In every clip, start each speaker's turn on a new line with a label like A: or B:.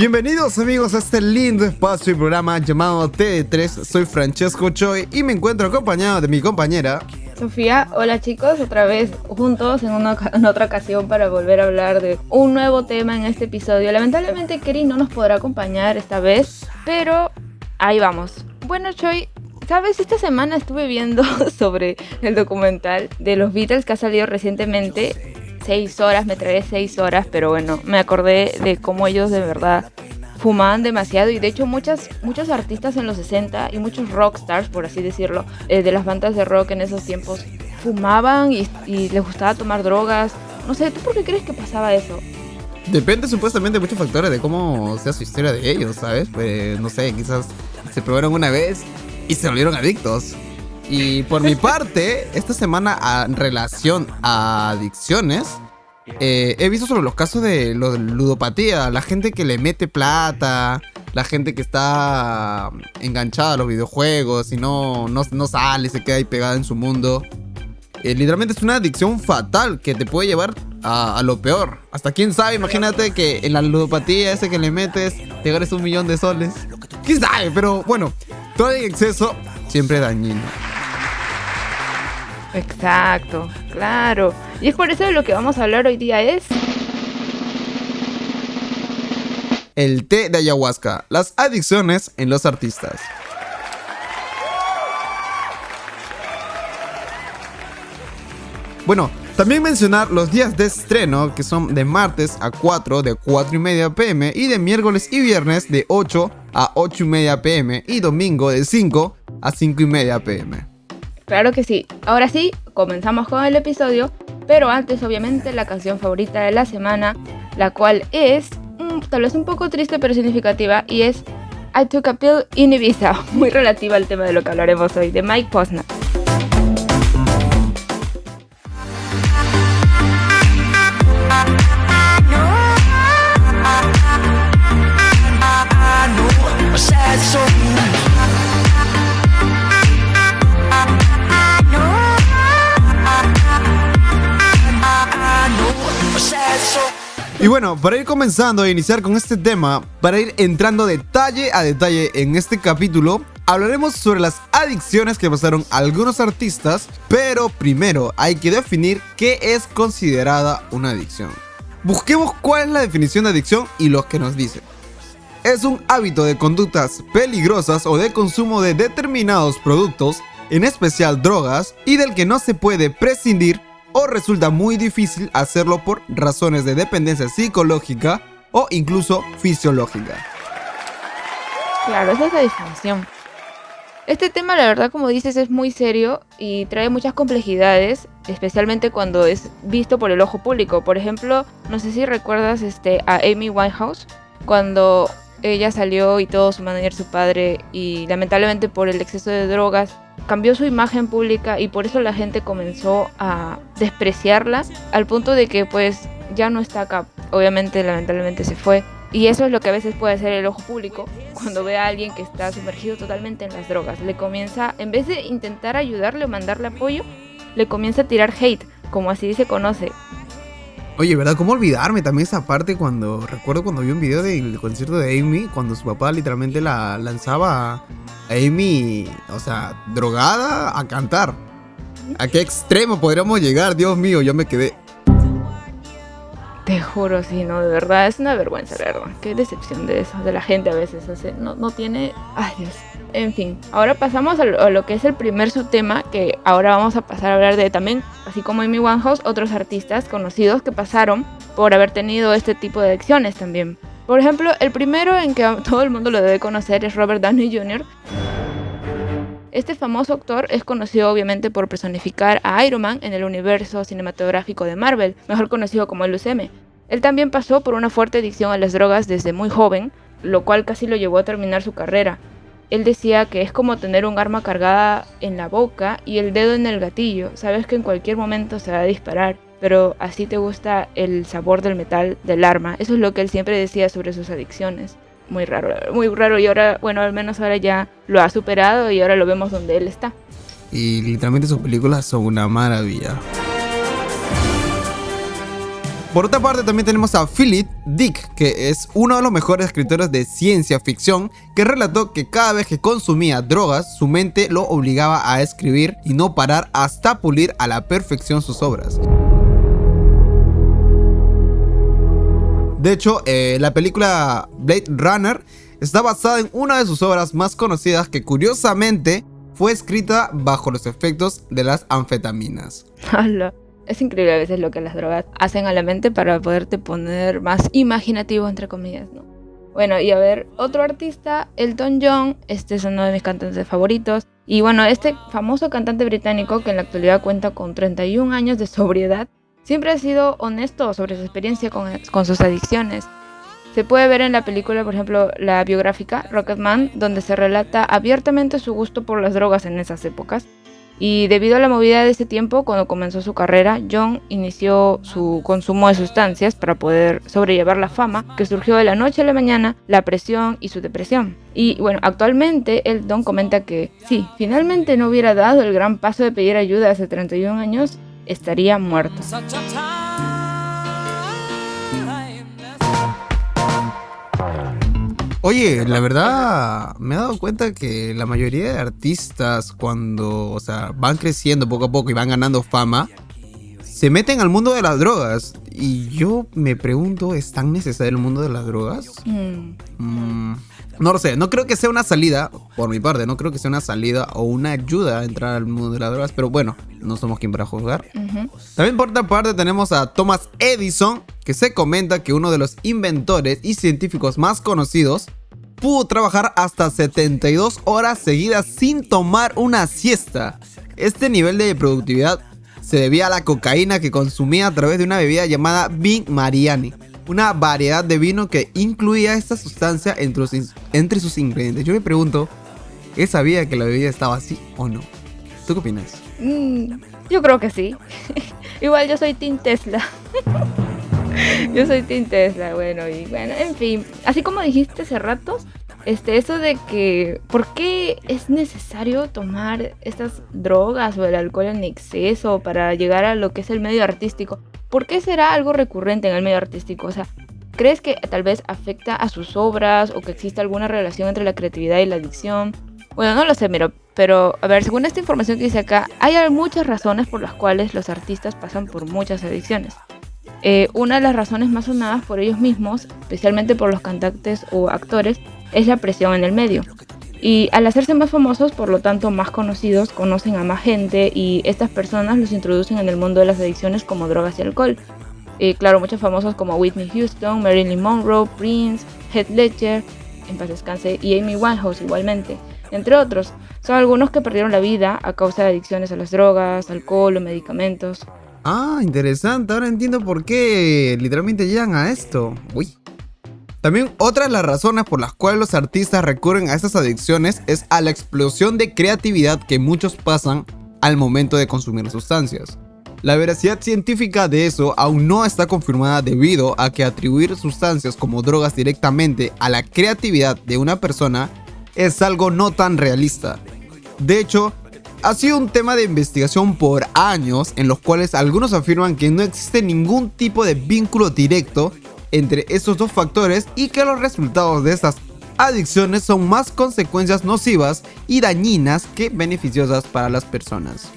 A: Bienvenidos amigos a este lindo espacio y programa llamado TD3. Soy Francesco Choi y me encuentro acompañado de mi compañera
B: Sofía, hola chicos, otra vez juntos en, una, en otra ocasión para volver a hablar de un nuevo tema en este episodio. Lamentablemente Keri no nos podrá acompañar esta vez, pero ahí vamos. Bueno Choi, sabes, esta semana estuve viendo sobre el documental de los Beatles que ha salido recientemente seis horas, me trae seis horas, pero bueno, me acordé de cómo ellos de verdad fumaban demasiado y de hecho muchas, muchos artistas en los 60 y muchos rockstars, por así decirlo, eh, de las bandas de rock en esos tiempos, fumaban y, y les gustaba tomar drogas. No sé, ¿tú por qué crees que pasaba eso?
A: Depende supuestamente de muchos factores de cómo sea su historia de ellos, ¿sabes? Pues no sé, quizás se probaron una vez y se volvieron adictos. Y por mi parte, esta semana en relación a adicciones, eh, he visto sobre los casos de ludopatía, la gente que le mete plata, la gente que está enganchada a los videojuegos y no, no, no sale, se queda ahí pegada en su mundo. Eh, literalmente es una adicción fatal que te puede llevar a, a, lo peor. Hasta quién sabe, imagínate que en la ludopatía ese que le metes te ganes un millón de soles. ¿Quién sabe? Pero bueno, todo en exceso siempre dañino.
B: Exacto, claro. Y es por eso de lo que vamos a hablar hoy día es...
A: El té de ayahuasca, las adicciones en los artistas. Bueno, también mencionar los días de estreno que son de martes a 4 de 4 y media pm y de miércoles y viernes de 8 a 8 y media pm y domingo de 5 a 5 y media pm.
B: Claro que sí. Ahora sí, comenzamos con el episodio, pero antes obviamente la canción favorita de la semana, la cual es mm, tal vez un poco triste pero significativa y es I Took a Pill in Ibiza, muy relativa al tema de lo que hablaremos hoy, de Mike Posner.
A: Y bueno, para ir comenzando a iniciar con este tema, para ir entrando detalle a detalle en este capítulo, hablaremos sobre las adicciones que pasaron algunos artistas, pero primero hay que definir qué es considerada una adicción. Busquemos cuál es la definición de adicción y los que nos dicen. Es un hábito de conductas peligrosas o de consumo de determinados productos, en especial drogas, y del que no se puede prescindir o resulta muy difícil hacerlo por razones de dependencia psicológica o incluso fisiológica.
B: Claro, esa es la definición. Este tema, la verdad, como dices, es muy serio y trae muchas complejidades, especialmente cuando es visto por el ojo público. Por ejemplo, no sé si recuerdas este, a Amy Winehouse, cuando ella salió y todo su manager, su padre, y lamentablemente por el exceso de drogas, cambió su imagen pública y por eso la gente comenzó a despreciarla al punto de que pues ya no está acá. Obviamente, lamentablemente se fue. Y eso es lo que a veces puede hacer el ojo público cuando ve a alguien que está sumergido totalmente en las drogas. Le comienza, en vez de intentar ayudarle o mandarle apoyo, le comienza a tirar hate, como así se conoce.
A: Oye, ¿verdad? ¿Cómo olvidarme también esa parte cuando recuerdo cuando vi un video del concierto de Amy, cuando su papá literalmente la lanzaba a Amy, o sea, drogada a cantar? ¿A qué extremo podríamos llegar? Dios mío, yo me quedé.
B: Te juro, sí, no, de verdad, es una vergüenza, la verdad. Qué decepción de eso, de la gente a veces. no, no tiene. Ay, Dios. En fin, ahora pasamos a lo, lo, que es el primer subtema, que ahora vamos a pasar a hablar de también, así como Amy Winehouse, otros artistas conocidos que pasaron por haber tenido este tipo de adicciones también. Por ejemplo, el primero en que todo el mundo lo debe conocer es Robert Downey Jr. Este famoso actor es conocido obviamente por personificar a Iron Man en el universo cinematográfico de Marvel, mejor conocido como el UCM. Él también pasó por una fuerte adicción a las drogas desde muy joven, lo cual casi lo llevó a terminar su carrera. Él decía que es como tener un arma cargada en la boca y el dedo en el gatillo. Sabes que en cualquier momento se va a disparar, pero así te gusta el sabor del metal del arma. Eso es lo que él siempre decía sobre sus adicciones. Muy raro, muy raro. Y ahora, bueno, al menos ahora ya lo ha superado y ahora lo vemos donde él está.
A: Y literalmente sus películas son una maravilla. Por otra parte también tenemos a Philip Dick, que es uno de los mejores escritores de ciencia ficción, que relató que cada vez que consumía drogas, su mente lo obligaba a escribir y no parar hasta pulir a la perfección sus obras. De hecho, eh, la película Blade Runner está basada en una de sus obras más conocidas que curiosamente fue escrita bajo los efectos de las anfetaminas.
B: Es increíble a veces lo que las drogas hacen a la mente para poderte poner más imaginativo, entre comillas, ¿no? Bueno, y a ver, otro artista, Elton John, este es uno de mis cantantes favoritos. Y bueno, este famoso cantante británico que en la actualidad cuenta con 31 años de sobriedad, siempre ha sido honesto sobre su experiencia con, sus adicciones. Se puede ver en la película, por ejemplo, la biográfica Rocketman, donde se relata abiertamente su gusto por las drogas en esas épocas y debido a la movida de ese tiempo, cuando comenzó su carrera, John inició su consumo de sustancias para poder sobrellevar la fama que surgió de la noche a la mañana, la presión y su depresión. Y bueno, actualmente el Don comenta que si finalmente no hubiera dado el gran paso de pedir ayuda hace 31 años, estaría muerto.
A: Oye, la verdad me he dado cuenta que la mayoría de artistas cuando, o sea, van creciendo poco a poco y van ganando fama, se meten al mundo de las drogas. Y yo me pregunto, ¿es tan necesario el mundo de las drogas? Mm. Mm, no lo sé, no creo que sea una salida, por mi parte, no creo que sea una salida o una ayuda a entrar al mundo de las drogas, pero bueno, no somos quien para juzgar. También por otra parte tenemos a Thomas Edison, que se comenta que uno de los inventores y científicos más conocidos pudo trabajar hasta 72 horas seguidas sin tomar una siesta. Este nivel de productividad se debía a la cocaína que consumía a través de una bebida llamada Vin Mariani una variedad de vino que incluía esta sustancia entre, sus ingredientes. Yo me pregunto, ¿él sabía que la bebida estaba así o no? ¿Tú qué opinas?
B: Mm, yo creo que sí. Igual yo soy Team Tesla. yo soy Team Tesla, bueno, y bueno, en fin. Así como dijiste hace rato, este, eso de que, ¿por qué es necesario tomar estas drogas o el alcohol en exceso para llegar a lo que es el medio artístico? ¿Por qué será algo recurrente en el medio artístico? O sea, ¿crees que tal vez afecta a sus obras o que existe alguna relación entre la creatividad y la adicción? Bueno, no lo sé, pero, pero a ver, según esta información que dice acá, hay muchas razones por las cuales los artistas pasan por muchas adicciones. Eh, una de las razones más sonadas por ellos mismos, especialmente por los cantantes o actores, es la presión en el medio. Y al hacerse más famosos, por lo tanto más conocidos, conocen a más gente y estas personas los introducen en el mundo de las adicciones como drogas y alcohol. Y claro, muchos famosos como Whitney Houston, Marilyn Monroe, Prince, Heath Ledger, en paz descanse, y Amy Winehouse igualmente, entre otros. Son algunos que perdieron la vida a causa de adicciones a las drogas, alcohol o medicamentos.
A: Ah, interesante. Ahora entiendo por qué literalmente llegan a esto. Uy. También otra de las razones por las cuales los artistas recurren a estas adicciones es a la explosión de creatividad que muchos pasan al momento de consumir sustancias. La veracidad científica de eso aún no está confirmada debido a que atribuir sustancias como drogas directamente a la creatividad de una persona es algo no tan realista. De hecho, ha sido un tema de investigación por años en los cuales algunos afirman que no existe ningún tipo de vínculo directo entre estos dos factores y que los resultados de estas adicciones son más consecuencias nocivas y dañinas que beneficiosas para las personas.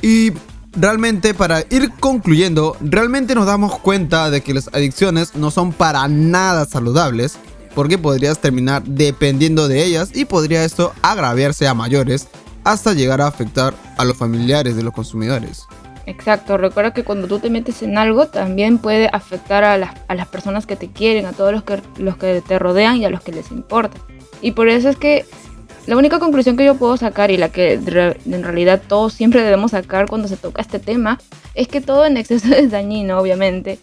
A: Y realmente para ir concluyendo, realmente nos damos cuenta de que las adicciones no son para nada saludables, porque podrías terminar dependiendo de ellas y podría esto agraviarse a mayores hasta llegar a afectar a los familiares de los consumidores.
B: Exacto, recuerda que cuando tú te metes en algo también puede afectar a las, a las personas que te quieren, a todos los que, los que te rodean y a los que les importa. Y por eso es que la única conclusión que yo puedo sacar y la que en realidad todos siempre debemos sacar cuando se toca este tema es que todo en exceso es dañino, obviamente.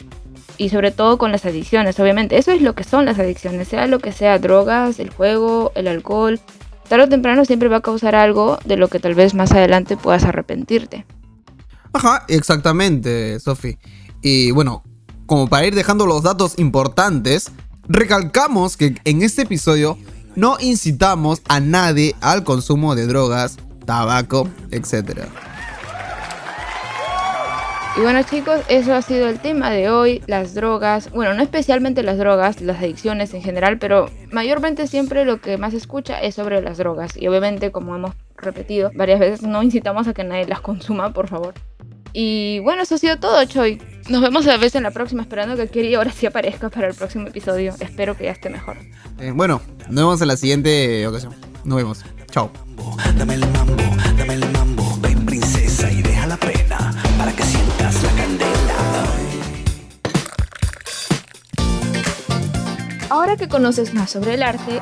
B: y sobre todo con las adicciones, obviamente. Eso es lo que son las adicciones, sea lo que sea, drogas, el juego, el alcohol. Tarde o temprano siempre va a causar algo de lo que tal vez más adelante puedas arrepentirte.
A: Ajá, exactamente, Sofi. Y bueno, como para ir dejando los datos importantes, recalcamos que en este episodio no incitamos a nadie al consumo de drogas, tabaco, etc.
B: Y bueno chicos, eso ha sido el tema de hoy, las drogas, bueno, no especialmente las drogas, las adicciones en general, pero mayormente siempre lo que más escucha es sobre las drogas. Y obviamente, como hemos repetido varias veces, no incitamos a que nadie las consuma, por favor. Y bueno, eso ha sido todo, Choi. Nos vemos a la vez en la próxima, esperando que Kiri ahora sí aparezca para el próximo episodio. Espero que ya esté mejor.
A: Eh, bueno, nos vemos en la siguiente ocasión. Nos vemos. Chao.
C: Dame el mambo, dame el mambo, ven princesa y deja la pena para que sientas la candela.
B: Ahora que conoces más sobre el arte,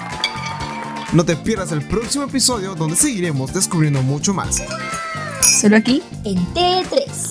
D: No te pierdas el próximo episodio donde seguiremos descubriendo mucho más.
E: Solo aquí
F: En T3.